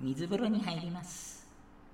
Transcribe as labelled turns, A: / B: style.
A: 水風呂に入ります。